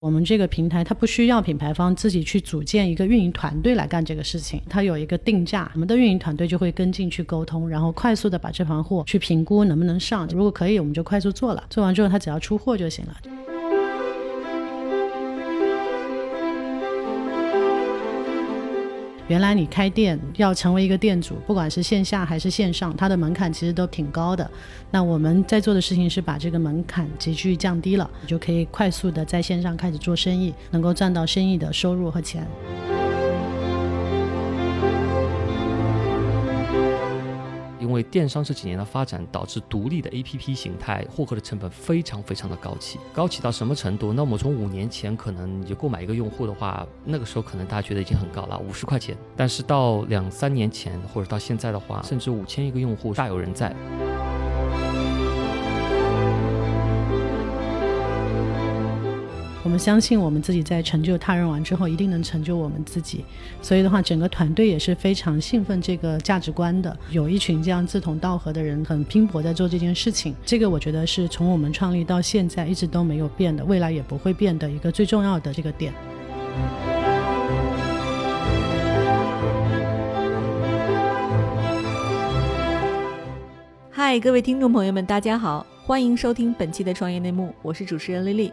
我们这个平台它不需要品牌方自己去组建一个运营团队来干这个事情，它有一个定价，我们的运营团队就会跟进去沟通，然后快速的把这盘货去评估能不能上，如果可以，我们就快速做了，做完之后他只要出货就行了。原来你开店要成为一个店主，不管是线下还是线上，它的门槛其实都挺高的。那我们在做的事情是把这个门槛急剧降低了，你就可以快速的在线上开始做生意，能够赚到生意的收入和钱。因为电商这几年的发展，导致独立的 APP 形态获客的成本非常非常的高企，高企到什么程度？那我们从五年前可能你就购买一个用户的话，那个时候可能大家觉得已经很高了，五十块钱。但是到两三年前或者到现在的话，甚至五千一个用户大有人在。我们相信我们自己在成就他人完之后，一定能成就我们自己。所以的话，整个团队也是非常兴奋这个价值观的。有一群这样志同道合的人，很拼搏在做这件事情。这个我觉得是从我们创立到现在一直都没有变的，未来也不会变的一个最重要的这个点。嗨，各位听众朋友们，大家好，欢迎收听本期的创业内幕，我是主持人丽丽。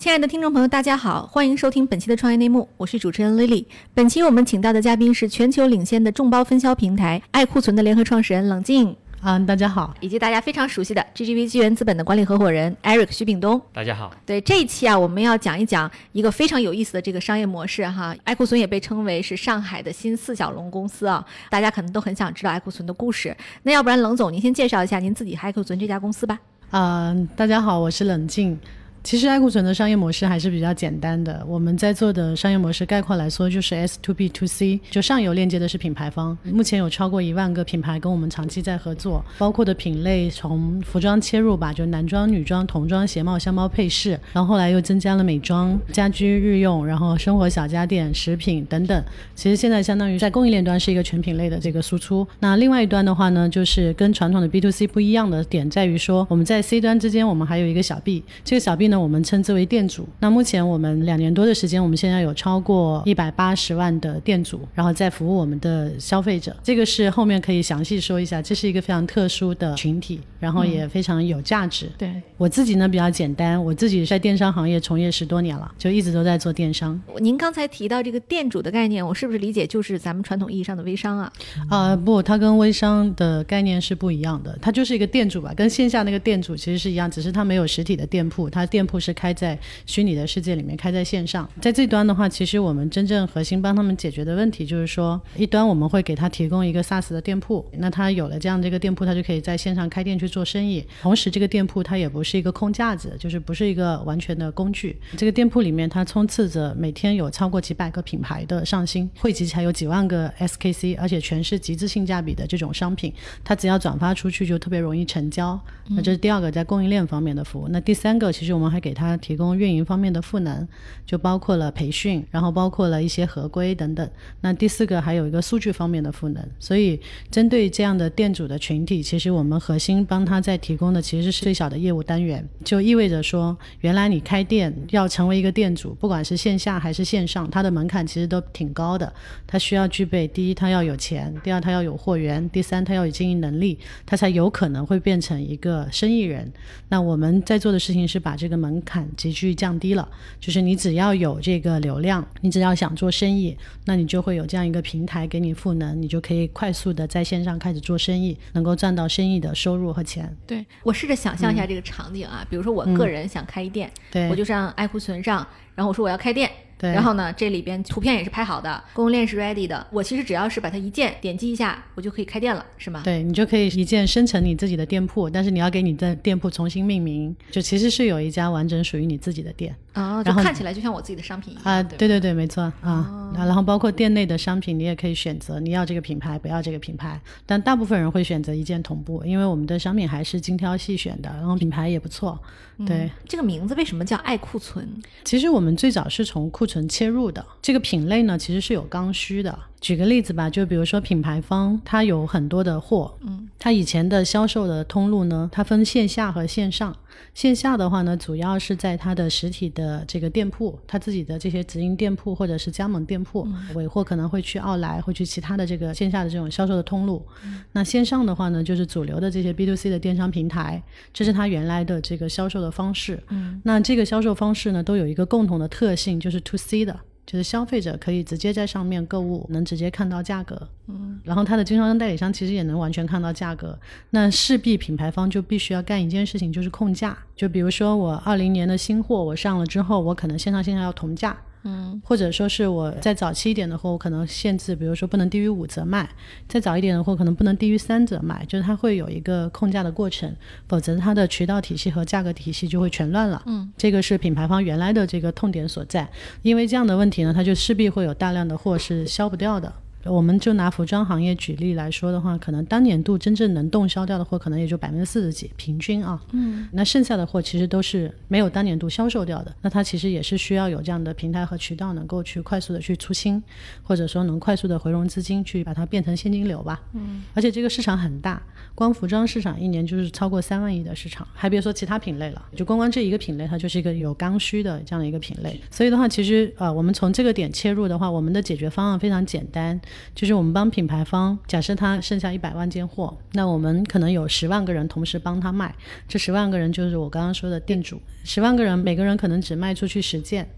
亲爱的听众朋友，大家好，欢迎收听本期的创业内幕，我是主持人 Lily。本期我们请到的嘉宾是全球领先的众包分销平台爱库存的联合创始人冷静。嗯，大家好，以及大家非常熟悉的 GGV 纪元资本的管理合伙人 Eric 徐炳东。大家好。对这一期啊，我们要讲一讲一个非常有意思的这个商业模式哈。爱库存也被称为是上海的新四小龙公司啊，大家可能都很想知道爱库存的故事。那要不然冷总您先介绍一下您自己爱库存这家公司吧。嗯，大家好，我是冷静。其实爱库存的商业模式还是比较简单的。我们在做的商业模式概括来说，就是 S to B to C，就上游链接的是品牌方。目前有超过一万个品牌跟我们长期在合作，包括的品类从服装切入吧，就男装、女装、童装、鞋帽、箱包、配饰，然后后来又增加了美妆、家居日用，然后生活小家电、食品等等。其实现在相当于在供应链端是一个全品类的这个输出。那另外一端的话呢，就是跟传统的 B to C 不一样的点在于说，我们在 C 端之间，我们还有一个小 B，这个小 B。那我们称之为店主。那目前我们两年多的时间，我们现在有超过一百八十万的店主，然后在服务我们的消费者。这个是后面可以详细说一下，这是一个非常特殊的群体，然后也非常有价值。对我自己呢比较简单，我自己在电商行业从业十多年了，就一直都在做电商。您刚才提到这个店主的概念，我是不是理解就是咱们传统意义上的微商啊？啊不，它跟微商的概念是不一样的，它就是一个店主吧，跟线下那个店主其实是一样，只是它没有实体的店铺，它店店铺是。开在虚拟的世界里面，开在线上。在这端的话，其实我们真正核心帮他们解决的问题，就是说，一端我们会给他提供一个 SaaS 的店铺，那他有了这样的一个店铺，他就可以在线上开店去做生意。同时，这个店铺它也不是一个空架子，就是不是一个完全的工具。这个店铺里面，它充斥着每天有超过几百个品牌的上新，汇集起来有几万个 SKC，而且全是极致性价比的这种商品。它只要转发出去，就特别容易成交。那这是第二个在供应链方面的服务。那第三个，其实我们还给他。提供运营方面的赋能，就包括了培训，然后包括了一些合规等等。那第四个还有一个数据方面的赋能。所以针对这样的店主的群体，其实我们核心帮他在提供的其实是最小的业务单元，就意味着说，原来你开店要成为一个店主，不管是线下还是线上，它的门槛其实都挺高的。它需要具备第一，它要有钱；第二，它要有货源；第三，它要有经营能力，它才有可能会变成一个生意人。那我们在做的事情是把这个门槛。急剧降低了，就是你只要有这个流量，你只要想做生意，那你就会有这样一个平台给你赋能，你就可以快速的在线上开始做生意，能够赚到生意的收入和钱。对我试着想象一下这个场景啊，比如说我个人想开一店，对我就上爱库存上，然后我说我要开店，对然后呢，这里边图片也是拍好的，供应链是 ready 的，我其实只要是把它一键点击一下，我就可以开店了，是吗？对你就可以一键生成你自己的店铺，但是你要给你的店铺重新命名，就其实是有一家完整属于你自己的店啊，就然后看起来就像我自己的商品一样啊。对对对对，没错啊。然后包括店内的商品，你也可以选择你要这个品牌，不要这个品牌。但大部分人会选择一键同步，因为我们的商品还是精挑细选的，然后品牌也不错。对，这个名字为什么叫爱库存？其实我们最早是从库存切入的，这个品类呢其实是有刚需的。举个例子吧，就比如说品牌方，它有很多的货，嗯，它以前的销售的通路呢，它分线下和线上。线下的话呢，主要是在它的实体的这个店铺，它自己的这些直营店铺或者是加盟店铺，尾货可能会去奥莱，会去其他的这个线下的这种销售的通路。那线上的话呢，就是主流的这些 B to C 的电商平台，这是它原来的这个销售的方式。嗯，那这个销售方式呢，都有一个共同的特性，就是 To C 的。就是消费者可以直接在上面购物，能直接看到价格，嗯，然后他的经销商代理商其实也能完全看到价格，那势必品牌方就必须要干一件事情，就是控价。就比如说我二零年的新货我上了之后，我可能线上线下要同价，嗯，或者说是我再早期一点的货，我可能限制，比如说不能低于五折卖；再早一点的货，可能不能低于三折卖，就是它会有一个控价的过程，否则它的渠道体系和价格体系就会全乱了。嗯，这个是品牌方原来的这个痛点所在，因为这样的问题呢，它就势必会有大量的货是销不掉的。我们就拿服装行业举例来说的话，可能当年度真正能动销掉的货，可能也就百分之四十几，平均啊。嗯。那剩下的货其实都是没有当年度销售掉的。那它其实也是需要有这样的平台和渠道，能够去快速的去出清，或者说能快速的回笼资金，去把它变成现金流吧。嗯。而且这个市场很大，光服装市场一年就是超过三万亿的市场，还别说其他品类了。就光光这一个品类，它就是一个有刚需的这样的一个品类。所以的话，其实呃，我们从这个点切入的话，我们的解决方案非常简单。就是我们帮品牌方，假设他剩下一百万件货，那我们可能有十万个人同时帮他卖，这十万个人就是我刚刚说的店主，十万个人每个人可能只卖出去十件，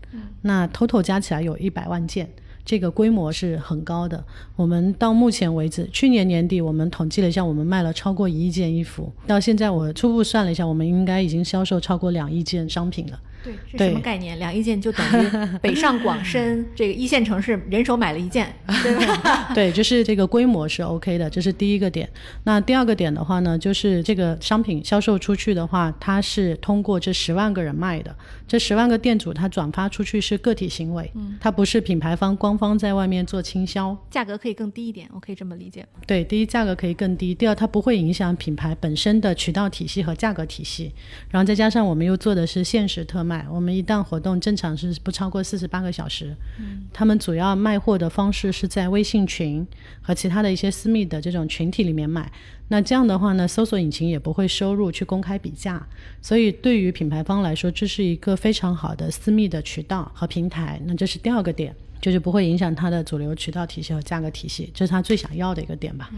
那 total 加起来有一百万件。这个规模是很高的。我们到目前为止，去年年底我们统计了一下，我们卖了超过一亿件衣服。到现在我初步算了一下，我们应该已经销售超过两亿件商品了。对，是什么概念？两亿件就等于北上广 深这个一线城市人手买了一件，对吧？对，就是这个规模是 OK 的，这是第一个点。那第二个点的话呢，就是这个商品销售出去的话，它是通过这十万个人卖的，这十万个店主他转发出去是个体行为，嗯，它不是品牌方官方在外面做倾销。价格可以更低一点，我可以这么理解吗？对，第一价格可以更低，第二它不会影响品牌本身的渠道体系和价格体系，然后再加上我们又做的是限时特卖，我们一档活动正常是不超过四十八个小时，嗯，他们主要卖货的方式是在微信群和其他的一些私密的这种群体里面卖，那这样的话呢，搜索引擎也不会收入去公开比价，所以对于品牌方来说，这是一个非常好的私密的渠道和平台，那这是第二个点。就是不会影响它的主流渠道体系和价格体系，这是他最想要的一个点吧。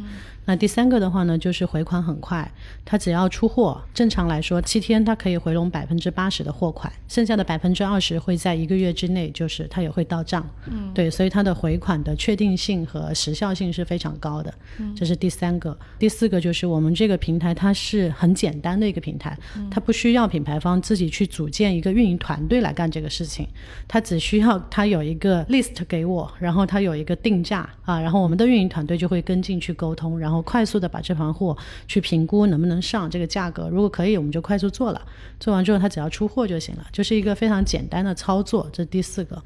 那第三个的话呢，就是回款很快，他只要出货，正常来说七天它可以回笼百分之八十的货款，剩下的百分之二十会在一个月之内，就是它也会到账。嗯，对，所以它的回款的确定性和时效性是非常高的。嗯，这是第三个。第四个就是我们这个平台它是很简单的一个平台，它不需要品牌方自己去组建一个运营团队来干这个事情，它只需要它有一个 list 给我，然后它有一个定价啊，然后我们的运营团队就会跟进去沟通，然后后快速的把这盘货去评估能不能上这个价格，如果可以，我们就快速做了，做完之后他只要出货就行了，就是一个非常简单的操作。这是第四个。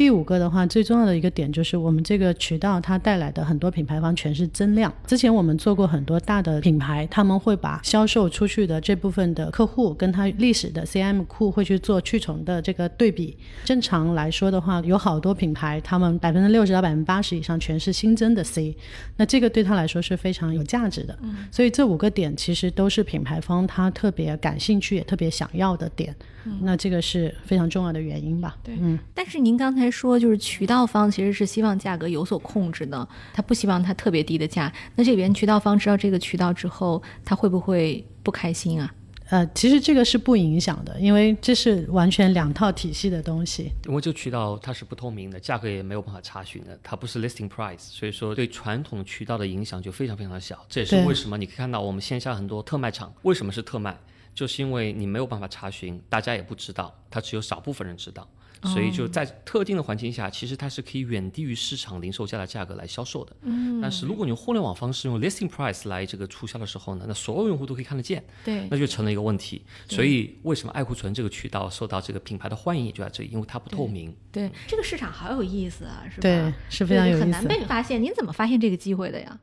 第五个的话，最重要的一个点就是我们这个渠道它带来的很多品牌方全是增量。之前我们做过很多大的品牌，他们会把销售出去的这部分的客户跟他历史的 CM 库会去做去重的这个对比。正常来说的话，有好多品牌，他们百分之六十到百分之八十以上全是新增的 C，那这个对他来说是非常有价值的。嗯所以这五个点其实都是品牌方他特别感兴趣也特别想要的点。那这个是非常重要的原因吧？对，嗯。但是您刚才说，就是渠道方其实是希望价格有所控制的，他不希望它特别低的价。那这边渠道方知道这个渠道之后，他会不会不开心啊？呃，其实这个是不影响的，因为这是完全两套体系的东西。因为这个渠道它是不透明的，价格也没有办法查询的，它不是 listing price，所以说对传统渠道的影响就非常非常小。这也是为什么你可以看到我们线下很多特卖场为什么是特卖，就是因为你没有办法查询，大家也不知道，它只有少部分人知道。所以就在特定的环境下，其实它是可以远低于市场零售价的价格来销售的。嗯，但是如果你用互联网方式用 listing price 来这个促销的时候呢，那所有用户都可以看得见，对，那就成了一个问题。所以为什么爱库存这个渠道受到这个品牌的欢迎也就在这里，因为它不透明。对，这个市场好有意思啊，是吧？对，是非常有意思，很难被发现。您怎么发现这个机会的呀？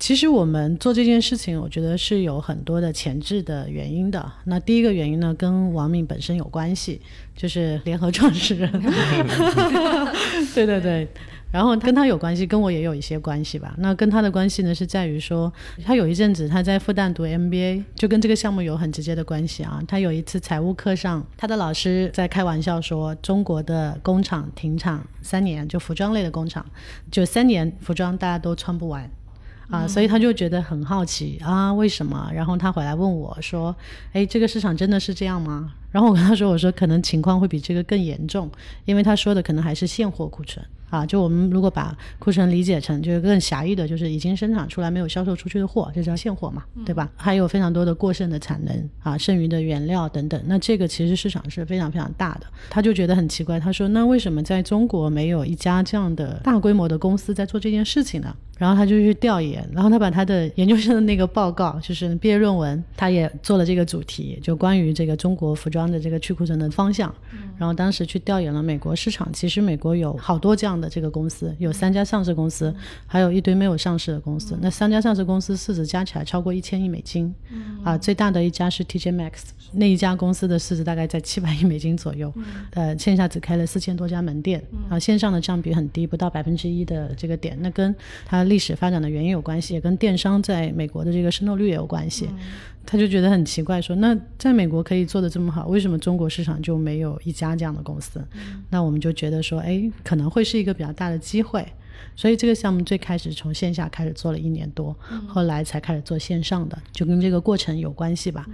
其实我们做这件事情，我觉得是有很多的前置的原因的。那第一个原因呢，跟王敏本身有关系，就是联合创始人。对对对，然后跟他有关系，跟我也有一些关系吧。那跟他的关系呢，是在于说，他有一阵子他在复旦读 MBA，就跟这个项目有很直接的关系啊。他有一次财务课上，他的老师在开玩笑说，中国的工厂停产三年，就服装类的工厂，就三年服装大家都穿不完。啊，所以他就觉得很好奇啊，为什么？然后他回来问我说：“哎，这个市场真的是这样吗？”然后我跟他说：“我说可能情况会比这个更严重，因为他说的可能还是现货库存。”啊，就我们如果把库存理解成就是更狭义的，就是已经生产出来没有销售出去的货，就叫现货嘛，对吧？还有非常多的过剩的产能啊，剩余的原料等等。那这个其实市场是非常非常大的。他就觉得很奇怪，他说：“那为什么在中国没有一家这样的大规模的公司在做这件事情呢？”然后他就去调研，然后他把他的研究生的那个报告，就是毕业论文，他也做了这个主题，就关于这个中国服装的这个去库存的方向。然后当时去调研了美国市场，其实美国有好多这样的这个公司，有三家上市公司，还有一堆没有上市的公司。那三家上市公司市值加起来超过一千亿美金，啊，最大的一家是 TJ Maxx，那一家公司的市值大概在七百亿美金左右，呃，线下只开了四千多家门店，啊，线上的占比很低，不到百分之一的这个点。那跟它历史发展的原因有关系，也跟电商在美国的这个渗透率也有关系。他就觉得很奇怪，说那在美国可以做的这么好，为什么中国市场就没有一家这样的公司？那我们就觉得说，哎，可能会是一个比较大的机会。所以这个项目最开始从线下开始做了一年多，后来才开始做线上的，就跟这个过程有关系吧。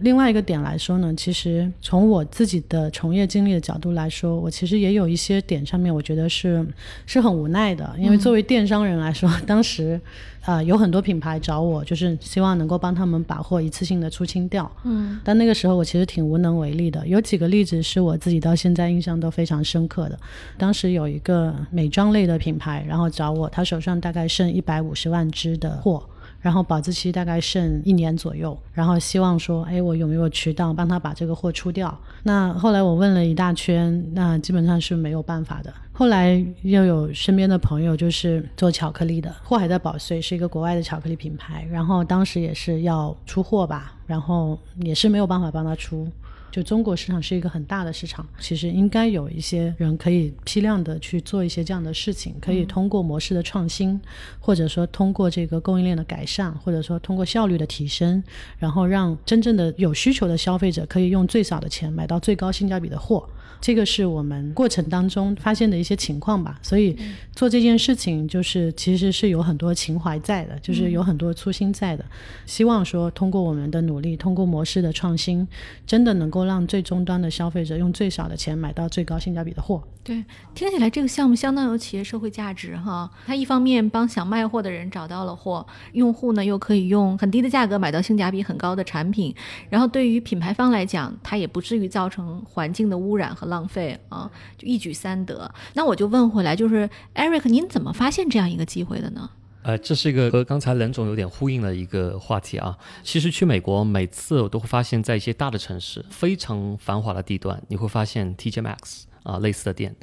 另外一个点来说呢，其实从我自己的从业经历的角度来说，我其实也有一些点上面，我觉得是是很无奈的，因为作为电商人来说，当时。啊，有很多品牌找我，就是希望能够帮他们把货一次性的出清掉。嗯，但那个时候我其实挺无能为力的。有几个例子是我自己到现在印象都非常深刻的。当时有一个美妆类的品牌，然后找我，他手上大概剩一百五十万支的货。然后保质期大概剩一年左右，然后希望说，哎，我有没有渠道帮他把这个货出掉？那后来我问了一大圈，那基本上是没有办法的。后来又有身边的朋友就是做巧克力的，货还在保税，是一个国外的巧克力品牌，然后当时也是要出货吧，然后也是没有办法帮他出。就中国市场是一个很大的市场，其实应该有一些人可以批量的去做一些这样的事情，可以通过模式的创新，或者说通过这个供应链的改善，或者说通过效率的提升，然后让真正的有需求的消费者可以用最少的钱买到最高性价比的货。这个是我们过程当中发现的一些情况吧，所以做这件事情就是其实是有很多情怀在的，就是有很多初心在的，希望说通过我们的努力，通过模式的创新，真的能够让最终端的消费者用最少的钱买到最高性价比的货。对，听起来这个项目相当有企业社会价值哈。它一方面帮想卖货的人找到了货，用户呢又可以用很低的价格买到性价比很高的产品，然后对于品牌方来讲，它也不至于造成环境的污染浪费啊，就一举三得。那我就问回来，就是 Eric，您怎么发现这样一个机会的呢？呃，这是一个和刚才冷总有点呼应的一个话题啊。其实去美国，每次我都会发现，在一些大的城市、非常繁华的地段，你会发现 TJ Max。啊，类似的店，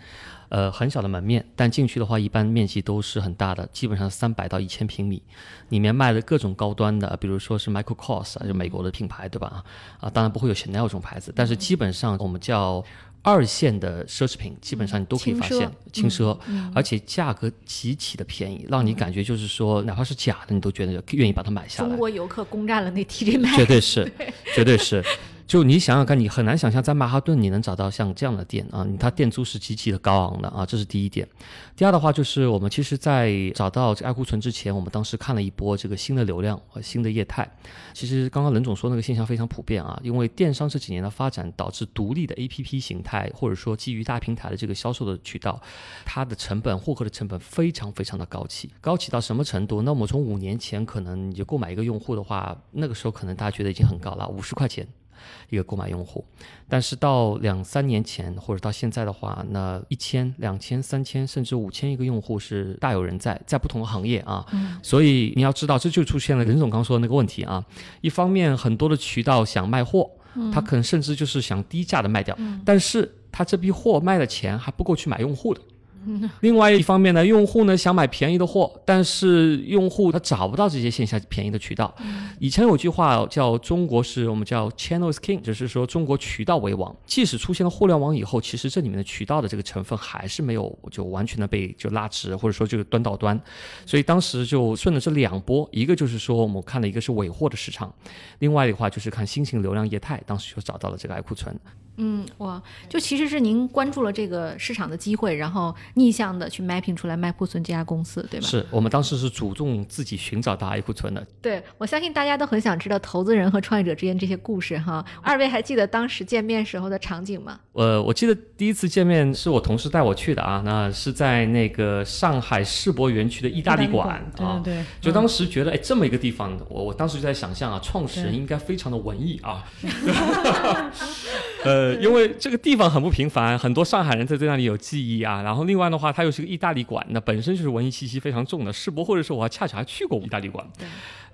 呃，很小的门面，但进去的话，一般面积都是很大的，基本上三百到一千平米，里面卖的各种高端的，比如说是 Michael Kors 啊，就美国的品牌，对吧？啊，当然不会有 Chanel 这种牌子，但是基本上我们叫二线的奢侈品，基本上你都可以发现轻奢，而且价格极其的便宜，让你感觉就是说，哪怕是假的，你都觉得愿意把它买下来。中国游客攻占了那 TJ Maxx，绝对是，绝对是。就你想想看，你很难想象在曼哈顿你能找到像这样的店啊，它店租是极其的高昂的啊，这是第一点。第二的话就是我们其实，在找到这爱库存之前，我们当时看了一波这个新的流量和新的业态。其实刚刚任总说那个现象非常普遍啊，因为电商这几年的发展导致独立的 APP 形态或者说基于大平台的这个销售的渠道，它的成本获客的成本非常非常的高企，高企到什么程度？那我们从五年前可能你就购买一个用户的话，那个时候可能大家觉得已经很高了，五十块钱。一个购买用户。但是到两三年前或者到现在的话，那一千、两千、三千甚至五千一个用户是大有人在，在不同的行业啊。所以你要知道，这就出现了任总刚说的那个问题啊。一方面，很多的渠道想卖货，他可能甚至就是想低价的卖掉，但是他这批货卖的钱还不够去买用户的。另外一方面呢，用户呢想买便宜的货，但是用户他找不到这些线下便宜的渠道。以前有句话叫“中国是我们叫 channel is king”，就是说中国渠道为王。即使出现了互联网以后，其实这里面的渠道的这个成分还是没有就完全的被就拉直，或者说就端到端。所以当时就顺着这两波，一个就是说我们看了一个是尾货的市场，另外的话就是看新型流量业态，当时就找到了这个爱库存。嗯，哇，就其实是您关注了这个市场的机会，然后逆向的去 mapping 出来卖库存这家公司，对吧？是我们当时是主动自己寻找到 A 库存的。对，我相信大家都很想知道投资人和创业者之间这些故事哈。二位还记得当时见面时候的场景吗？呃，我记得第一次见面是我同事带我去的啊，那是在那个上海世博园区的意大利馆啊。对对。就当时觉得，哎，这么一个地方，我我当时就在想象啊，创始人应该非常的文艺啊。呃，因为这个地方很不平凡，很多上海人在在那里有记忆啊。然后另外的话，它又是个意大利馆，那本身就是文艺气息非常重的。世博或者是我还恰巧还去过意大利馆。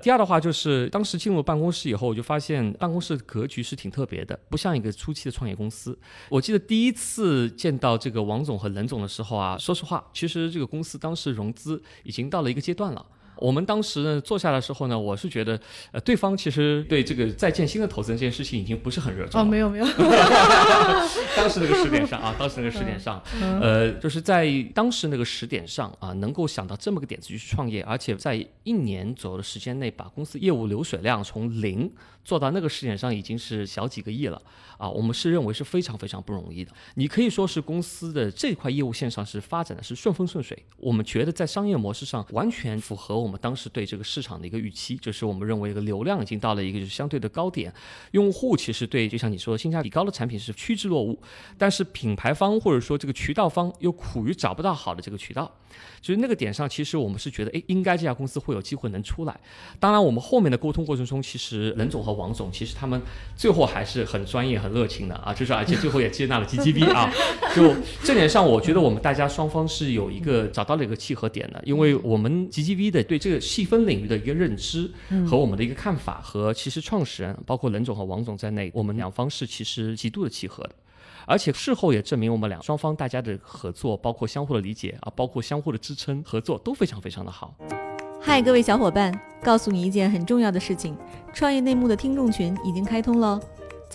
第二的话就是，当时进入办公室以后，我就发现办公室格局是挺特别的，不像一个初期的创业公司。我记得第一次见到这个王总和冷总的时候啊，说实话，其实这个公司当时融资已经到了一个阶段了。我们当时呢坐下的时候呢，我是觉得，呃，对方其实对这个在建新的投资人这件事情已经不是很热衷。哦，没有没有。当时那个时点上啊，当时那个时点上，呃，就是在当时那个时点上啊，能够想到这么个点子去创业，而且在一年左右的时间内把公司业务流水量从零。做到那个时点上已经是小几个亿了啊，我们是认为是非常非常不容易的。你可以说是公司的这块业务线上是发展的是顺风顺水，我们觉得在商业模式上完全符合我们当时对这个市场的一个预期，就是我们认为一个流量已经到了一个就是相对的高点，用户其实对就像你说的性价比高的产品是趋之若鹜，但是品牌方或者说这个渠道方又苦于找不到好的这个渠道。就是那个点上，其实我们是觉得，哎，应该这家公司会有机会能出来。当然，我们后面的沟通过程中，其实任总和王总，其实他们最后还是很专业、很热情的啊，就是而且最后也接纳了 GGV 啊。就这点上，我觉得我们大家双方是有一个找到了一个契合点的，因为我们 GGV 的对这个细分领域的一个认知和我们的一个看法，和其实创始人包括任总和王总在内，我们两方是其实极度的契合的。而且事后也证明，我们两双方大家的合作，包括相互的理解啊，包括相互的支撑，合作都非常非常的好。嗨，各位小伙伴，告诉你一件很重要的事情：创业内幕的听众群已经开通喽。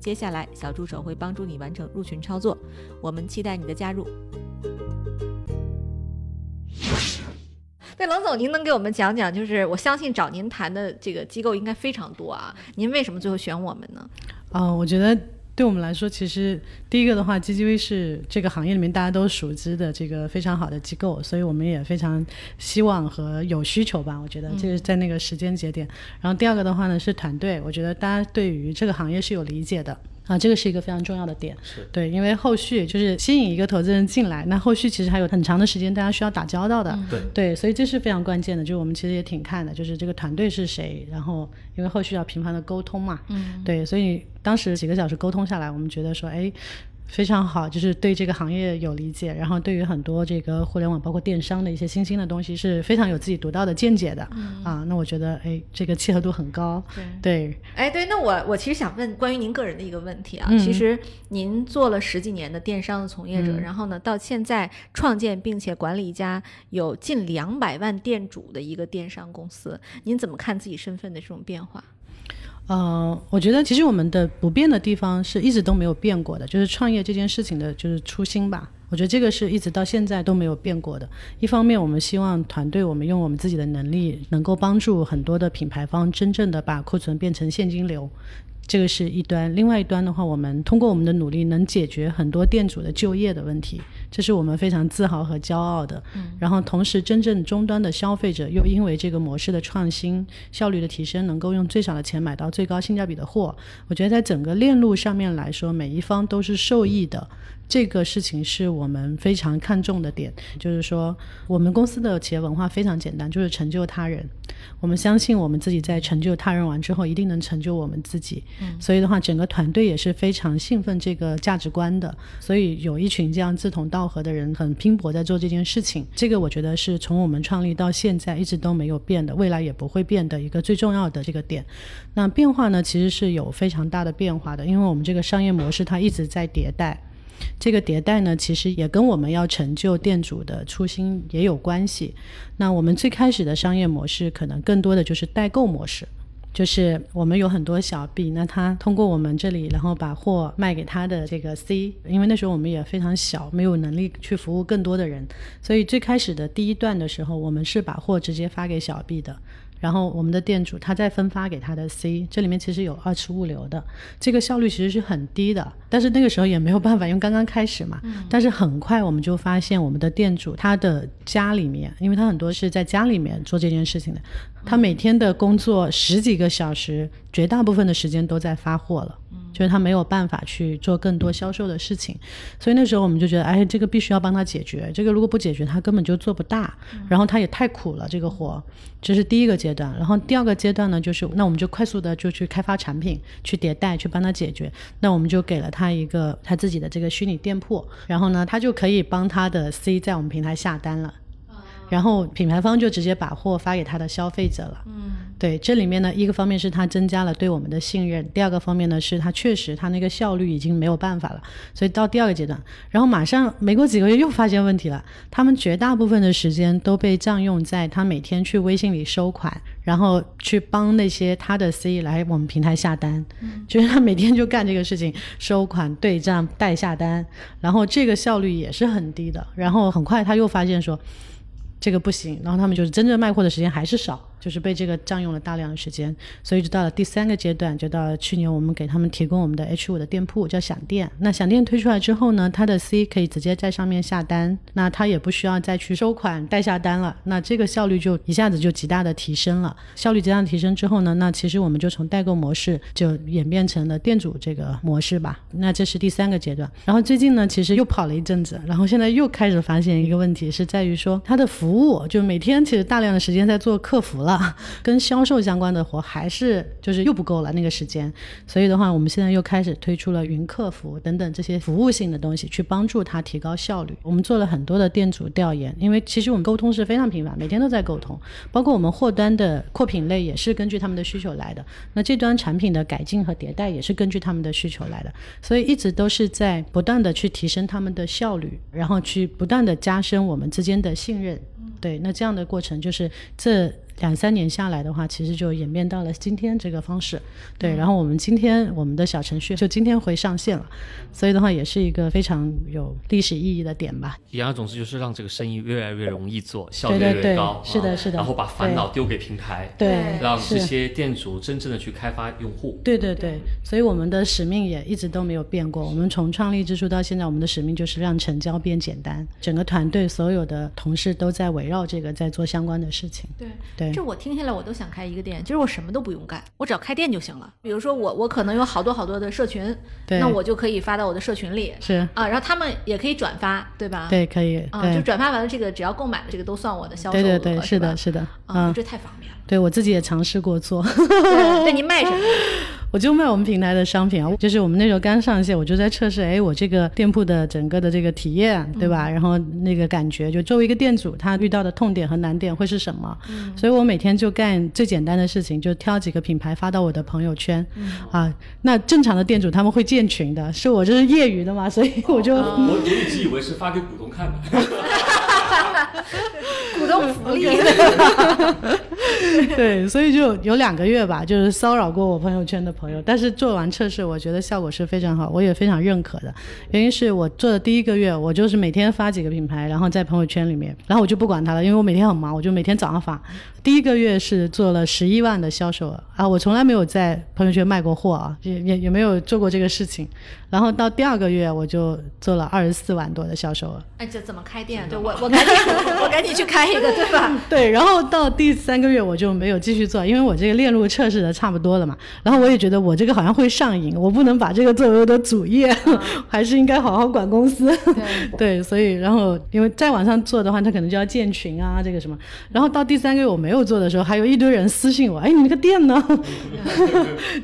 接下来，小助手会帮助你完成入群操作。我们期待你的加入。对，冷总，您能给我们讲讲？就是我相信找您谈的这个机构应该非常多啊，您为什么最后选我们呢？嗯，我觉得。对我们来说，其实第一个的话，GGV 是这个行业里面大家都熟知的这个非常好的机构，所以我们也非常希望和有需求吧。我觉得这是在那个时间节点。然后第二个的话呢，是团队，我觉得大家对于这个行业是有理解的。啊，这个是一个非常重要的点，对，因为后续就是吸引一个投资人进来，那后续其实还有很长的时间，大家需要打交道的，对，对，所以这是非常关键的，就是我们其实也挺看的，就是这个团队是谁，然后因为后续要频繁的沟通嘛，嗯，对，所以当时几个小时沟通下来，我们觉得说，哎。非常好，就是对这个行业有理解，然后对于很多这个互联网包括电商的一些新兴的东西是非常有自己独到的见解的嗯啊。那我觉得，哎，这个契合度很高。对，哎，对，那我我其实想问关于您个人的一个问题啊。其实您做了十几年的电商的从业者，然后呢，到现在创建并且管理一家有近两百万店主的一个电商公司，您怎么看自己身份的这种变化？嗯，我觉得其实我们的不变的地方是一直都没有变过的，就是创业这件事情的就是初心吧。我觉得这个是一直到现在都没有变过的。一方面，我们希望团队我们用我们自己的能力，能够帮助很多的品牌方真正的把库存变成现金流。这个是一端。另外一端的话，我们通过我们的努力，能解决很多店主的就业的问题，这是我们非常自豪和骄傲的。嗯然后同时，真正终端的消费者又因为这个模式的创新、效率的提升，能够用最少的钱买到最高性价比的货。我觉得在整个链路上面来说，每一方都是受益的。这个事情是我们非常看重的点，就是说，我们公司的企业文化非常简单，就是成就他人。我们相信我们自己在成就他人完之后，一定能成就我们自己。所以的话，整个团队也是非常兴奋这个价值观的。所以有一群这样志同道合的人，很拼搏在做这件事情。这个我觉得是从我们创立到现在一直都没有变的，未来也不会变的一个最重要的这个点。那变化呢，其实是有非常大的变化的，因为我们这个商业模式它一直在迭代。这个迭代呢，其实也跟我们要成就店主的初心也有关系。那我们最开始的商业模式，可能更多的就是代购模式，就是我们有很多小 B，那他通过我们这里，然后把货卖给他的这个 C，因为那时候我们也非常小，没有能力去服务更多的人，所以最开始的第一段的时候，我们是把货直接发给小 B 的。然后我们的店主他再分发给他的 C，这里面其实有二次物流的，这个效率其实是很低的。但是那个时候也没有办法，因为刚刚开始嘛。但是很快我们就发现，我们的店主他的家里面，因为他很多是在家里面做这件事情的，他每天的工作十几个小时，绝大部分的时间都在发货了。就是他没有办法去做更多销售的事情，所以那时候我们就觉得，哎，这个必须要帮他解决。这个如果不解决，他根本就做不大。然后他也太苦了，这个活。这是第一个阶段。然后第二个阶段呢，就是那我们就快速的就去开发产品，去迭代，去帮他解决。那我们就给了他一个他自己的这个虚拟店铺，然后呢，他就可以帮他的 C 在我们平台下单了。然后品牌方就直接把货发给他的消费者了。嗯，对，这里面呢，一个方面是他增加了对我们的信任，第二个方面呢是他确实他那个效率已经没有办法了，所以到第二个阶段，然后马上没过几个月又发现问题了，他们绝大部分的时间都被占用在他每天去微信里收款，然后去帮那些他的 C 来我们平台下单，就是他每天就干这个事情，收款、对账、代下单，然后这个效率也是很低的，然后很快他又发现说。这个不行，然后他们就是真正卖货的时间还是少。就是被这个占用了大量的时间，所以就到了第三个阶段，就到了去年我们给他们提供我们的 H 五的店铺，叫享店。那享店推出来之后呢，它的 C 可以直接在上面下单，那他也不需要再去收款代下单了，那这个效率就一下子就极大的提升了。效率极大提升之后呢，那其实我们就从代购模式就演变成了店主这个模式吧。那这是第三个阶段。然后最近呢，其实又跑了一阵子，然后现在又开始发现一个问题，是在于说他的服务就每天其实大量的时间在做客服了。啊跟销售相关的活还是就是又不够了那个时间，所以的话，我们现在又开始推出了云客服等等这些服务性的东西，去帮助他提高效率。我们做了很多的店主调研，因为其实我们沟通是非常频繁，每天都在沟通，包括我们货端的扩品类也是根据他们的需求来的，那这端产品的改进和迭代也是根据他们的需求来的，所以一直都是在不断的去提升他们的效率，然后去不断的加深我们之间的信任。对，那这样的过程就是这。两三年下来的话，其实就演变到了今天这个方式。对，然后我们今天我们的小程序就今天会上线了，所以的话也是一个非常有历史意义的点吧。言而总之就是让这个生意越来越容易做，效率越来越高。是的，是的。然后把烦恼丢给平台，对，让这些店主真正的去开发用户。对对对，所以我们的使命也一直都没有变过。我们从创立之初到现在，我们的使命就是让成交变简单。整个团队所有的同事都在围绕这个在做相关的事情。对对。这我听下来，我都想开一个店。就是我什么都不用干，我只要开店就行了。比如说我，我可能有好多好多的社群，那我就可以发到我的社群里。是啊，然后他们也可以转发，对吧？对，可以。啊，就转发完了，这个只要购买了这个都算我的销售额。对对对，是的，是的。啊，这太方便了。对我自己也尝试过做。对，你卖什么？我就卖我们平台的商品啊，就是我们那时候刚上线，我就在测试，哎，我这个店铺的整个的这个体验，对吧？然后那个感觉，就作为一个店主，他遇到的痛点和难点会是什么？所以我每天就干最简单的事情，就挑几个品牌发到我的朋友圈。啊，那正常的店主他们会建群的，是我这是业余的嘛，所以我就我我一直以为是发给股东看的。股东福利。对，所以就有两个月吧，就是骚扰过我朋友圈的朋友。但是做完测试，我觉得效果是非常好，我也非常认可的。原因是我做的第一个月，我就是每天发几个品牌，然后在朋友圈里面，然后我就不管他了，因为我每天很忙，我就每天早上发。第一个月是做了十一万的销售额啊，我从来没有在朋友圈卖过货啊，也也也没有做过这个事情。然后到第二个月，我就做了二十四万多的销售额。哎，这怎么开店？对我，我赶紧，我赶紧去开一个，对吧？对。然后到第三个月，我就没有继续做，因为我这个链路测试的差不多了嘛。然后我也觉得我这个好像会上瘾，我不能把这个作为我的主业，还是应该好好管公司。对。所以，然后因为再往上做的话，他可能就要建群啊，这个什么。然后到第三个月我没有做的时候，还有一堆人私信我：“哎，你那个店呢？”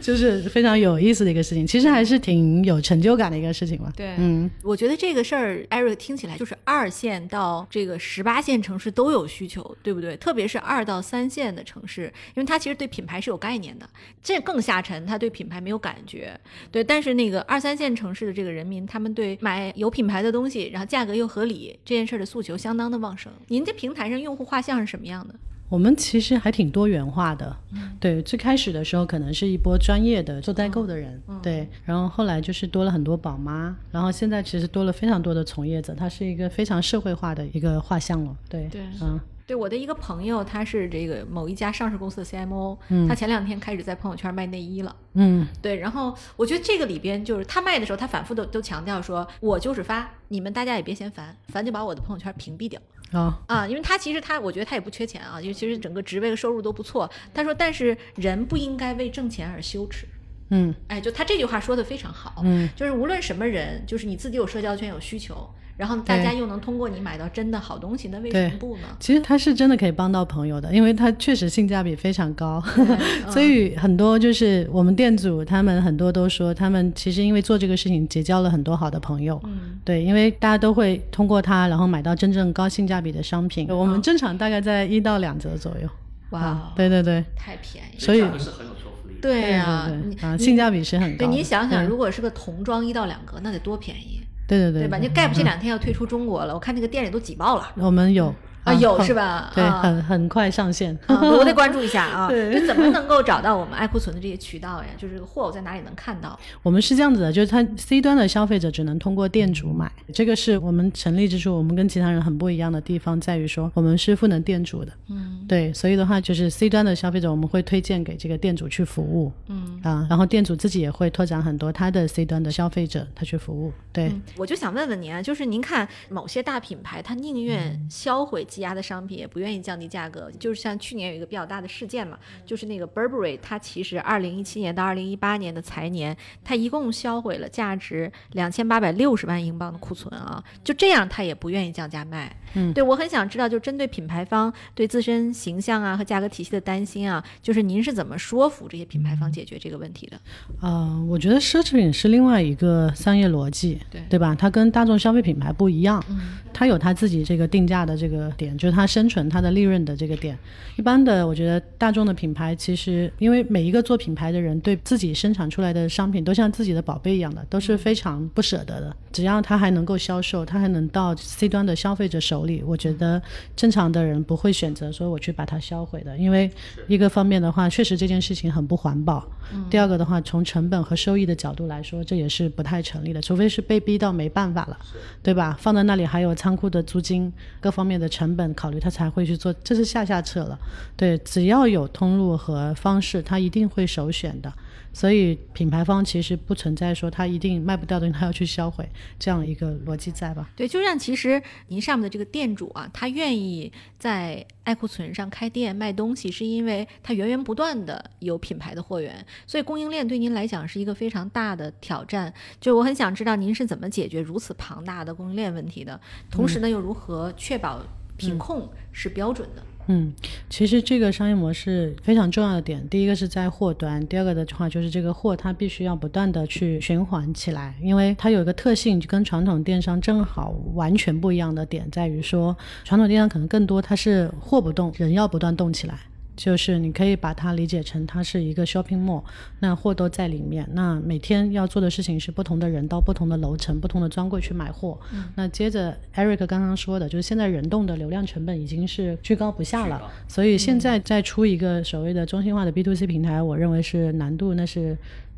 就是非常有意思的一个事情，其实还是挺有成。就感的一个事情嘛。对，嗯，我觉得这个事儿，Eric 听起来就是二线到这个十八线城市都有需求，对不对？特别是二到三线的城市，因为他其实对品牌是有概念的，这更下沉，他对品牌没有感觉。对，但是那个二三线城市的这个人民，他们对买有品牌的东西，然后价格又合理这件事儿的诉求相当的旺盛。您这平台上用户画像是什么样的？我们其实还挺多元化的，对，最开始的时候可能是一波专业的做代购的人，对，然后后来就是多了很多宝妈，然后现在其实多了非常多的从业者，它是一个非常社会化的一个画像了，对，对，嗯，对，我的一个朋友，他是这个某一家上市公司的 CMO，他前两天开始在朋友圈卖内衣了，嗯，对，然后我觉得这个里边就是他卖的时候，他反复都都强调说，我就是发，你们大家也别嫌烦，烦就把我的朋友圈屏蔽掉。啊啊！因为他其实他，我觉得他也不缺钱啊，因为其实整个职位和收入都不错。他说，但是人不应该为挣钱而羞耻。嗯，哎，就他这句话说的非常好。嗯，就是无论什么人，就是你自己有社交圈有需求。然后大家又能通过你买到真的好东西，那为什么不呢？其实它是真的可以帮到朋友的，因为它确实性价比非常高，所以很多就是我们店主他们很多都说，他们其实因为做这个事情结交了很多好的朋友。嗯，对，因为大家都会通过它，然后买到真正高性价比的商品。我们正常大概在一到两折左右。哇，对对对，太便宜，所以是很有说服力。对呀，啊，性价比是很高。对，你想想，如果是个童装一到两个，那得多便宜。对对对，对吧？你盖不这两天要退出中国了，我看那个店里都挤爆了。我们有。啊，有是吧？对，很很快上线，我得关注一下啊。就，怎么能够找到我们爱库存的这些渠道呀？就是货我在哪里能看到？我们是这样子的，就是它 C 端的消费者只能通过店主买，这个是我们成立之初，我们跟其他人很不一样的地方在于说，我们是赋能店主的。嗯，对，所以的话就是 C 端的消费者，我们会推荐给这个店主去服务。嗯啊，然后店主自己也会拓展很多他的 C 端的消费者，他去服务。对，我就想问问您啊，就是您看某些大品牌，他宁愿销毁积压的商品，也不愿意降低价格，就是像去年有一个比较大的事件嘛，就是那个 Burberry，它其实二零一七年到二零一八年的财年，它一共销毁了价值两千八百六十万英镑的库存啊，就这样它也不愿意降价卖。嗯，对我很想知道，就针对品牌方对自身形象啊和价格体系的担心啊，就是您是怎么说服这些品牌方解决这个问题的？呃，我觉得奢侈品是另外一个商业逻辑，对对吧？它跟大众消费品牌不一样，嗯，它有它自己这个定价的这个点，就是它生存。它的利润的这个点，一般的，我觉得大众的品牌其实，因为每一个做品牌的人对自己生产出来的商品都像自己的宝贝一样的，都是非常不舍得的。只要它还能够销售，它还能到 C 端的消费者手里，我觉得正常的人不会选择说我去把它销毁的，因为一个方面的话，确实这件事情很不环保；第二个的话，从成本和收益的角度来说，这也是不太成立的，除非是被逼到没办法了，对吧？放在那里还有仓库的租金各方面的成本本考虑，他才。会去做，这是下下策了。对，只要有通路和方式，他一定会首选的。所以品牌方其实不存在说他一定卖不掉的他要去销毁这样一个逻辑在吧？对，就像其实您上面的这个店主啊，他愿意在爱库存上开店卖东西，是因为他源源不断的有品牌的货源。所以供应链对您来讲是一个非常大的挑战。就我很想知道您是怎么解决如此庞大的供应链问题的，同时呢又如何确保？品控是标准的。嗯，其实这个商业模式非常重要的点，第一个是在货端，第二个的话就是这个货它必须要不断的去循环起来，因为它有一个特性，就跟传统电商正好完全不一样的点在于说，传统电商可能更多它是货不动，人要不断动起来。就是你可以把它理解成它是一个 shopping mall，那货都在里面。那每天要做的事情是不同的人到不同的楼层、不同的专柜去买货。那接着 Eric 刚刚说的，就是现在人动的流量成本已经是居高不下了，所以现在再出一个所谓的中心化的 B to C 平台，我认为是难度那是。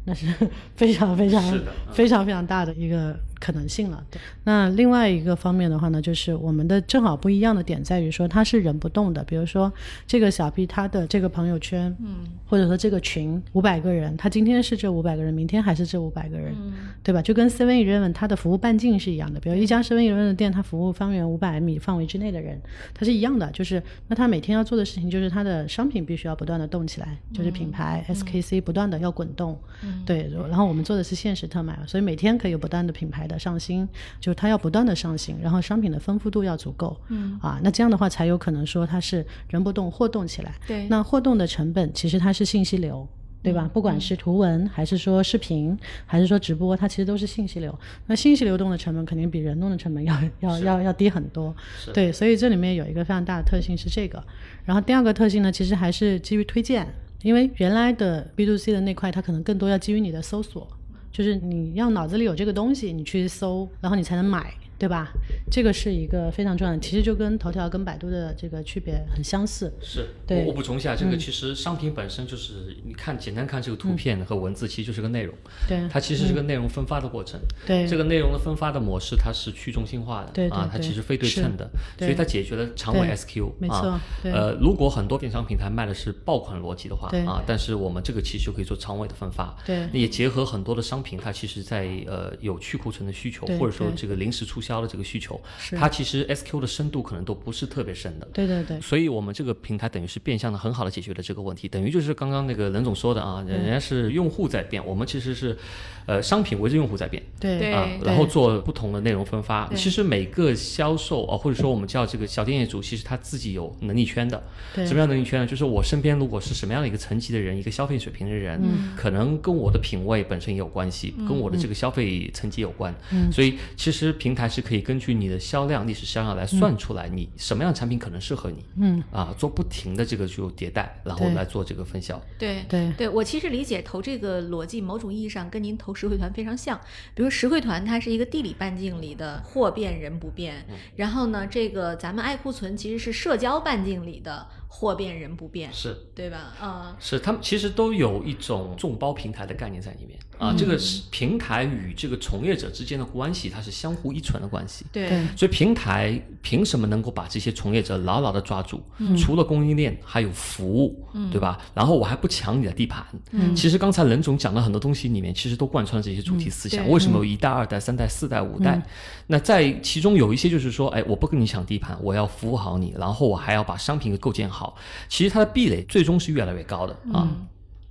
那是 非常非常非常非常大的一个可能性了。对，那另外一个方面的话呢，就是我们的正好不一样的点在于说，它是人不动的。比如说这个小 B 他的这个朋友圈，嗯，或者说这个群五百个人，他今天是这五百个人，明天还是这五百个人，对吧？就跟 Seven Eleven 它的服务半径是一样的。比如一家 Seven Eleven 的店，它服务方圆五百米范围之内的人，它是一样的。就是那他每天要做的事情，就是他的商品必须要不断的动起来，就是品牌 SKC 不断的要滚动。对，然后我们做的是限时特卖，所以每天可以有不断的品牌的上新，就是它要不断的上新，然后商品的丰富度要足够，嗯啊，那这样的话才有可能说它是人不动货动起来。对，那货动的成本其实它是信息流，对吧？不管是图文还是说视频，还是说直播，它其实都是信息流。那信息流动的成本肯定比人动的成本要要要要低很多。对，所以这里面有一个非常大的特性是这个。然后第二个特性呢，其实还是基于推荐。因为原来的 B to C 的那块，它可能更多要基于你的搜索，就是你要脑子里有这个东西，你去搜，然后你才能买。对吧？这个是一个非常重要的，其实就跟头条跟百度的这个区别很相似。是，对。我补充一下，这个其实商品本身就是，你看简单看这个图片和文字，其实就是个内容。对。它其实是个内容分发的过程。对。这个内容的分发的模式，它是去中心化的。对啊，它其实非对称的，所以它解决了长尾 SQ。没错。呃，如果很多电商平台卖的是爆款逻辑的话，啊，但是我们这个其实就可以做长尾的分发。对。也结合很多的商品，它其实在呃有去库存的需求，或者说这个临时促销的这个需求。它其实 SQ 的深度可能都不是特别深的，对对对，所以我们这个平台等于是变相的很好的解决了这个问题，等于就是刚刚那个任总说的啊，人家是用户在变，我们其实是。呃，商品围着用户在变，对啊，然后做不同的内容分发。其实每个销售啊，或者说我们叫这个小店业主，其实他自己有能力圈的。什么样能力圈呢？就是我身边如果是什么样的一个层级的人，一个消费水平的人，可能跟我的品味本身也有关系，跟我的这个消费层级有关。所以其实平台是可以根据你的销量、历史销量来算出来你什么样的产品可能适合你。嗯啊，做不停的这个就迭代，然后来做这个分销。对对对，我其实理解投这个逻辑，某种意义上跟您投。实惠团非常像，比如实惠团，它是一个地理半径里的货变人不变，然后呢，这个咱们爱库存其实是社交半径里的。货变人不变，是对吧？啊，是他们其实都有一种众包平台的概念在里面啊。这个是平台与这个从业者之间的关系，它是相互依存的关系。对，所以平台凭什么能够把这些从业者牢牢的抓住？除了供应链，还有服务，对吧？然后我还不抢你的地盘。其实刚才任总讲的很多东西里面，其实都贯穿了这些主题思想。为什么有一代、二代、三代、四代、五代？那在其中有一些就是说，哎，我不跟你抢地盘，我要服务好你，然后我还要把商品给构建好。其实它的壁垒最终是越来越高的啊。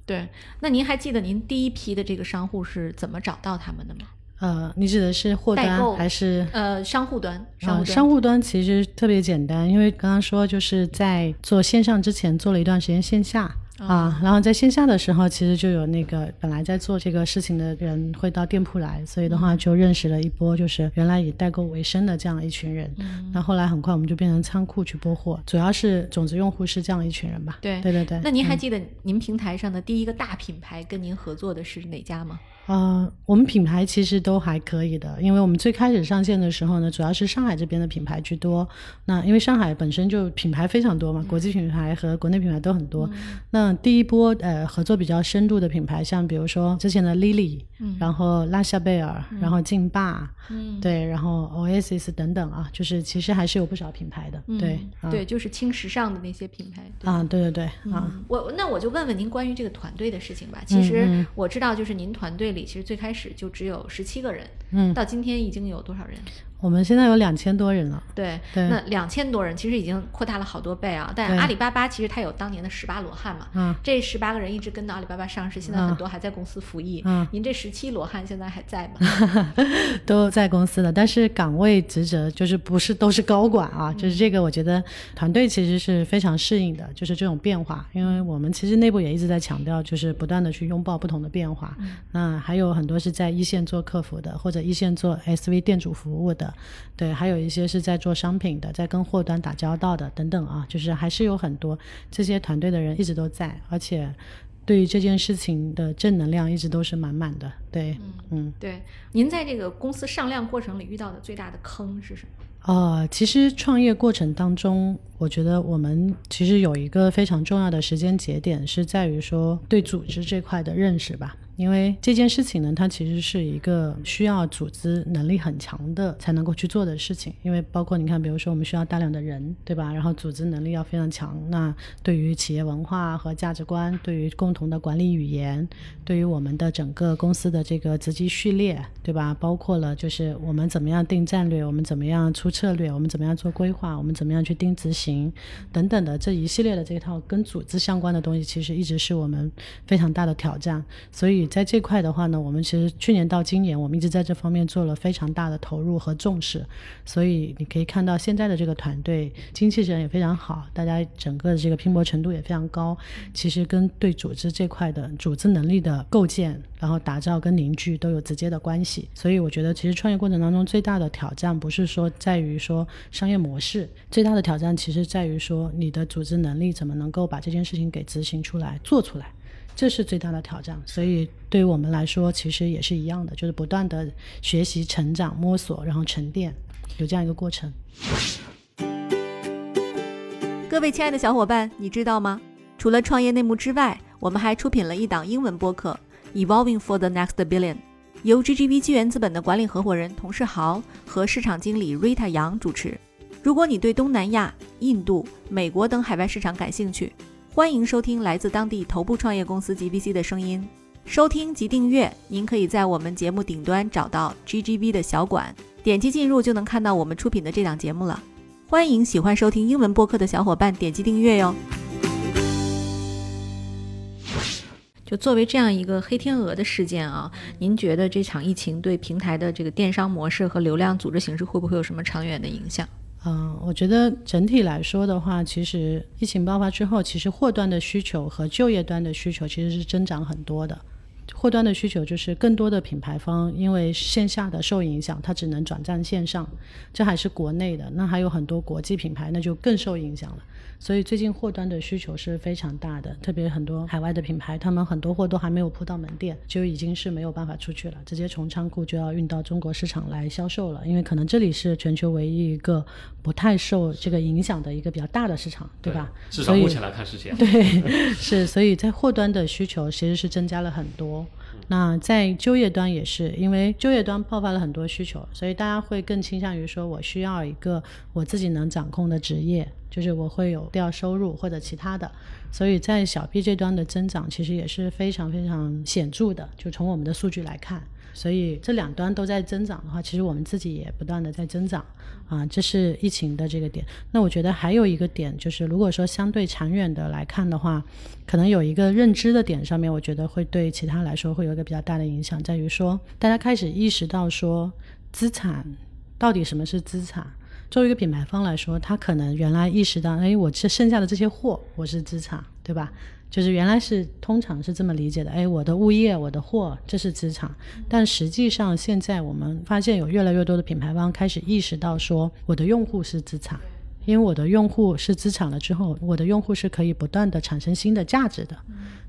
对，那您还记得您第一批的这个商户是怎么找到他们的吗？呃，你指的是货单还是呃商户端？商户商户端其实特别简单，因为刚刚说就是在做线上之前做了一段时间线下。啊，然后在线下的时候，其实就有那个本来在做这个事情的人会到店铺来，所以的话就认识了一波，就是原来以代购为生的这样一群人。那后来很快我们就变成仓库去拨货，主要是种子用户是这样一群人吧？对对对对。那您还记得您平台上的第一个大品牌跟您合作的是哪家吗？呃，我们品牌其实都还可以的，因为我们最开始上线的时候呢，主要是上海这边的品牌居多。那因为上海本身就品牌非常多嘛，国际品牌和国内品牌都很多。那第一波呃合作比较深度的品牌，像比如说之前的 Lily，然后拉夏贝尔，然后劲霸，对，然后 Oasis 等等啊，就是其实还是有不少品牌的。对对，就是轻时尚的那些品牌。啊，对对对啊。我那我就问问您关于这个团队的事情吧。其实我知道，就是您团队。里其实最开始就只有十七个人，嗯，到今天已经有多少人？我们现在有两千多人了，对，那两千多人其实已经扩大了好多倍啊。但阿里巴巴其实它有当年的十八罗汉嘛，嗯，这十八个人一直跟到阿里巴巴上市，现在很多还在公司服役。嗯，您这十七罗汉现在还在吗？都在公司的，但是岗位职责就是不是都是高管啊？就是这个，我觉得团队其实是非常适应的，就是这种变化。因为我们其实内部也一直在强调，就是不断的去拥抱不同的变化。那还有很多是在一线做客服的，或者一线做 SV 店主服务的。对，还有一些是在做商品的，在跟货端打交道的等等啊，就是还是有很多这些团队的人一直都在，而且对于这件事情的正能量一直都是满满的。对，嗯，对，您在这个公司上量过程里遇到的最大的坑是什么？呃，其实创业过程当中，我觉得我们其实有一个非常重要的时间节点，是在于说对组织这块的认识吧。因为这件事情呢，它其实是一个需要组织能力很强的才能够去做的事情。因为包括你看，比如说我们需要大量的人，对吧？然后组织能力要非常强。那对于企业文化和价值观，对于共同的管理语言，对于我们的整个公司的这个职级序列，对吧？包括了就是我们怎么样定战略，我们怎么样出策略，我们怎么样做规划，我们怎么样去定执行等等的这一系列的这套跟组织相关的东西，其实一直是我们非常大的挑战。所以。在这块的话呢，我们其实去年到今年，我们一直在这方面做了非常大的投入和重视，所以你可以看到现在的这个团队精气神也非常好，大家整个的这个拼搏程度也非常高。其实跟对组织这块的组织能力的构建，然后打造跟凝聚都有直接的关系。所以我觉得，其实创业过程当中最大的挑战不是说在于说商业模式，最大的挑战其实在于说你的组织能力怎么能够把这件事情给执行出来、做出来。这是最大的挑战，所以对于我们来说，其实也是一样的，就是不断的学习、成长、摸索，然后沉淀，有这样一个过程。各位亲爱的小伙伴，你知道吗？除了创业内幕之外，我们还出品了一档英文播客《Evolving for the Next Billion》，由 GGV 纪元资本的管理合伙人童世豪和市场经理 Rita 杨主持。如果你对东南亚、印度、美国等海外市场感兴趣，欢迎收听来自当地头部创业公司 GBC 的声音。收听及订阅，您可以在我们节目顶端找到 GGV 的小馆，点击进入就能看到我们出品的这档节目了。欢迎喜欢收听英文播客的小伙伴点击订阅哟。就作为这样一个黑天鹅的事件啊，您觉得这场疫情对平台的这个电商模式和流量组织形式会不会有什么长远的影响？嗯，我觉得整体来说的话，其实疫情爆发之后，其实货端的需求和就业端的需求其实是增长很多的。货端的需求就是更多的品牌方因为线下的受影响，它只能转战线上，这还是国内的。那还有很多国际品牌，那就更受影响了。所以最近货端的需求是非常大的，特别很多海外的品牌，他们很多货都还没有铺到门店，就已经是没有办法出去了，直接从仓库就要运到中国市场来销售了。因为可能这里是全球唯一一个不太受这个影响的一个比较大的市场，对吧？至少目前来看是这样。对，是，所以在货端的需求其实是增加了很多。那在就业端也是，因为就业端爆发了很多需求，所以大家会更倾向于说，我需要一个我自己能掌控的职业，就是我会有掉收入或者其他的。所以在小 B 这端的增长其实也是非常非常显著的，就从我们的数据来看。所以这两端都在增长的话，其实我们自己也不断的在增长啊，这是疫情的这个点。那我觉得还有一个点就是，如果说相对长远的来看的话，可能有一个认知的点上面，我觉得会对其他来说会有一个比较大的影响，在于说大家开始意识到说资产到底什么是资产。作为一个品牌方来说，他可能原来意识到，哎，我这剩下的这些货我是资产，对吧？就是原来是通常是这么理解的，哎，我的物业、我的货，这是资产。但实际上，现在我们发现有越来越多的品牌方开始意识到，说我的用户是资产，因为我的用户是资产了之后，我的用户是可以不断的产生新的价值的，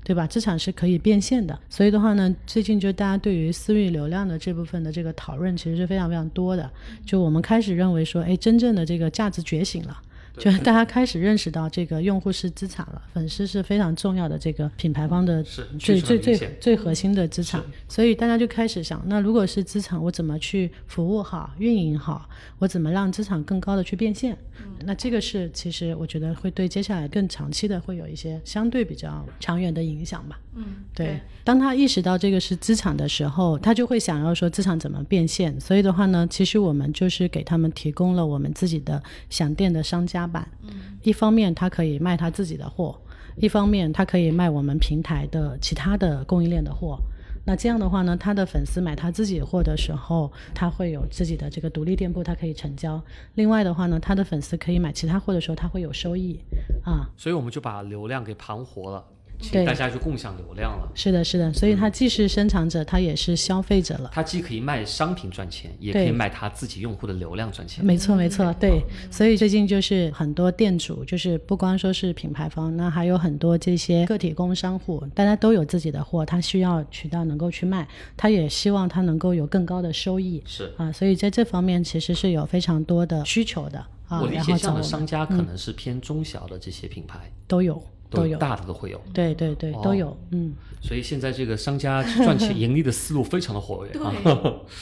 对吧？资产是可以变现的。所以的话呢，最近就大家对于私域流量的这部分的这个讨论，其实是非常非常多的。就我们开始认为说，哎，真正的这个价值觉醒了。就是大家开始认识到这个用户是资产了，粉丝是非常重要的这个品牌方的最最最最核心的资产，所以大家就开始想，那如果是资产，我怎么去服务好、运营好？我怎么让资产更高的去变现？那这个是其实我觉得会对接下来更长期的会有一些相对比较长远的影响吧。嗯，对。当他意识到这个是资产的时候，他就会想要说资产怎么变现。所以的话呢，其实我们就是给他们提供了我们自己的想店的商家版。嗯，一方面他可以卖他自己的货，一方面他可以卖我们平台的其他的供应链的货。那这样的话呢，他的粉丝买他自己货的时候，他会有自己的这个独立店铺，他可以成交。另外的话呢，他的粉丝可以买其他货的时候，他会有收益啊。所以我们就把流量给盘活了。对大家就共享流量了。是的，是的，所以它既是生产者，它也是消费者了。它既可以卖商品赚钱，也可以卖他自己用户的流量赚钱。没错，没错，对。所以最近就是很多店主，就是不光说是品牌方，那还有很多这些个体工商户，大家都有自己的货，他需要渠道能够去卖，他也希望他能够有更高的收益是啊，所以在这方面其实是有非常多的需求的啊。我理解，这样的商家可能是偏中小的这些品牌，都有都有，大的都会有。对对对，哦都有，嗯。所以现在这个商家赚钱盈利的思路非常的活跃啊。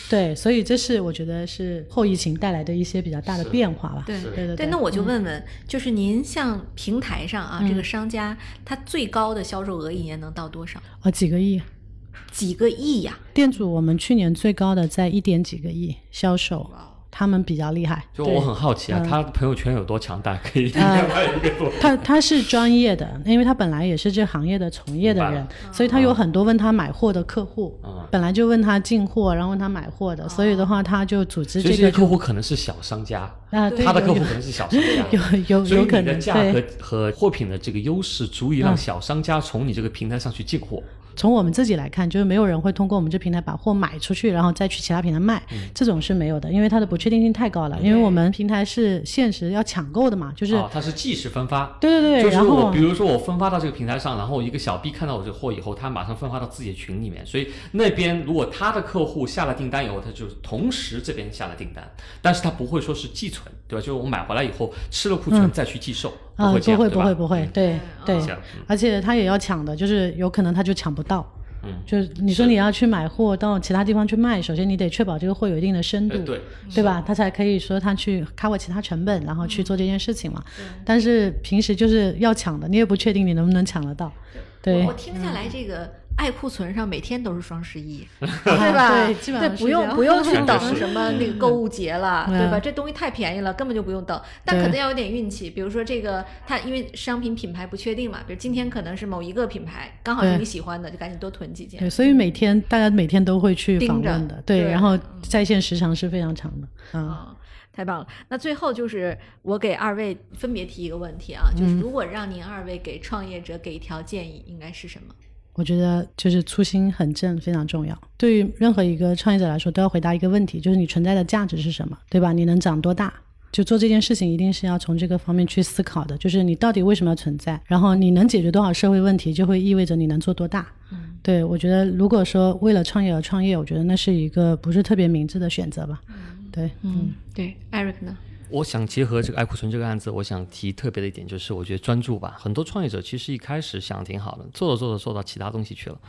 对，所以这是我觉得是后疫情带来的一些比较大的变化吧。对对对对，那我就问问，就是您像平台上啊，这嗯个商家他最高的销售额一年能到多少？哦，几个亿，几个亿呀？店主我们去年最高的在一点几个亿销售，他们比较厉害。就我很好奇啊，嗯他朋友圈有多强大，可以 一个多。他他是专业的，因为他本来也是这行业的从业的人所以他有很多问他买货的客户，嗯本来就问他进货，然后问他买货的，所以的话他就组织这个这些客户可能是小商家，啊，他的客户可能是小商家。有有有可能价格。和货品的这个优势，足以让嗯小商家从你这个平台上去进货。从我们自己来看，就是没有人会通过我们这平台把货买出去，然后再去其他平台卖，嗯这种是没有的，因为它的不确定性太高了。因为我们平台是限时要抢购的嘛，就是、哦，它是即时分发。对对对，就是我比如说我分发到这个平台上，然后一个小 B 看到我这个货以后，他马上分发到自己的群里面，所以那边如果他的客户下了订单以后，他就同时这边下了订单，但是他不会说是寄存，对吧？就是我买回来以后吃了库存再去寄售，啊、会这样，不会？不会不会，对对而且他也要抢的，就是有可能他就抢不到。嗯，就是你说你要去买货到其他地方去卖，首先你得确保这个货有一定的深度，呃对对吧？他才可以说他去 cover 其他成本，然后去做这件事情嘛。但是平时就是要抢的，你也不确定你能不能抢得到。对我我听下来这个。爱库存上每天都是双十一，对吧？对基本上是不用不用去等什么那个购物节了，嗯对吧？这东西太便宜了，根本就不用等。但可能要有点运气，比如说这个它因为商品品牌不确定嘛，比如今天可能是某一个品牌，刚好是你喜欢的，就赶紧多囤几件。对，所以每天大家每天都会去盯着访问的，对，然后在线时长是非常长的，嗯。啊、太棒了！那最后就是我给二位分别提一个问题啊，嗯就是如果让您二位给创业者给一条建议，应该是什么？我觉得就是初心很正，非常重要。对于任何一个创业者来说，都要回答一个问题，就是你存在的价值是什么，对吧？你能长多大？就做这件事情，一定是要从这个方面去思考的，就是你到底为什么要存在，然后你能解决多少社会问题，就会意味着你能做多大。嗯，对我觉得，如果说为了创业而创业，我觉得那是一个不是特别明智的选择吧。嗯对，嗯，对，Eric 呢？我想结合这个爱库存这个案子，我想提特别的一点就是，我觉得专注吧。很多创业者其实一开始想挺好的，做着做着做到其他东西去了，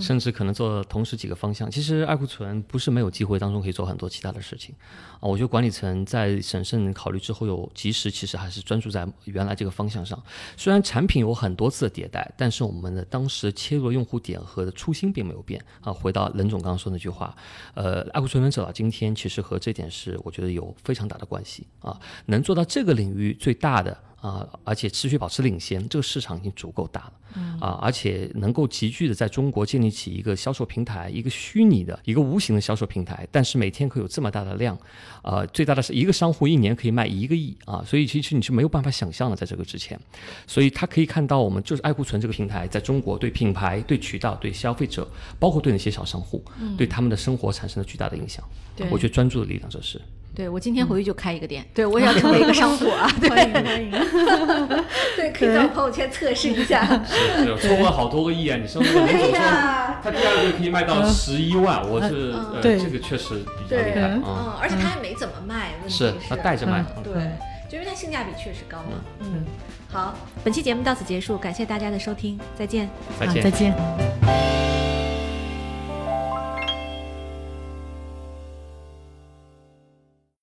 甚至可能做同时几个方向。其实爱库存不是没有机会当中可以做很多其他的事情啊。我觉得管理层在审慎考虑之后，有及时其实还是专注在原来这个方向上。虽然产品有很多次的迭代，但是我们的当时切入的用户点和的初心并没有变啊。回到任总刚刚说那句话，呃，爱库存能走到今天，其实和这点是我觉得有非常大的关系啊。能做到这个领域最大的啊，而且持续保持领先，这个市场已经足够大了。啊，而且能够急剧的在中国建立起一个销售平台，一个虚拟的、一个无形的销售平台，但是每天可以有这么大的量，呃，最大的是一个商户一年可以卖一个亿啊，所以其实你是没有办法想象的，在这个之前，所以他可以看到我们就是爱库存这个平台在中国对品牌、对渠道、对消费者，包括对那些小商户，对他们的生活产生了巨大的影响。对我觉得专注的力量这是。对我今天回去就开一个店，对我也要成为一个商户啊！对，欢迎欢迎。对，可以到我朋友圈测试一下。是，有抽了好多个亿啊！你说那个林总说他第二个月可以卖到十一万，我是呃对这个确实比较对厉害嗯啊。，而且他还没怎么卖，问题是他带着卖嗯对，就因为它性价比确实高嘛。嗯，好，本期节目到此结束，感谢大家的收听，再见。再见好再。见。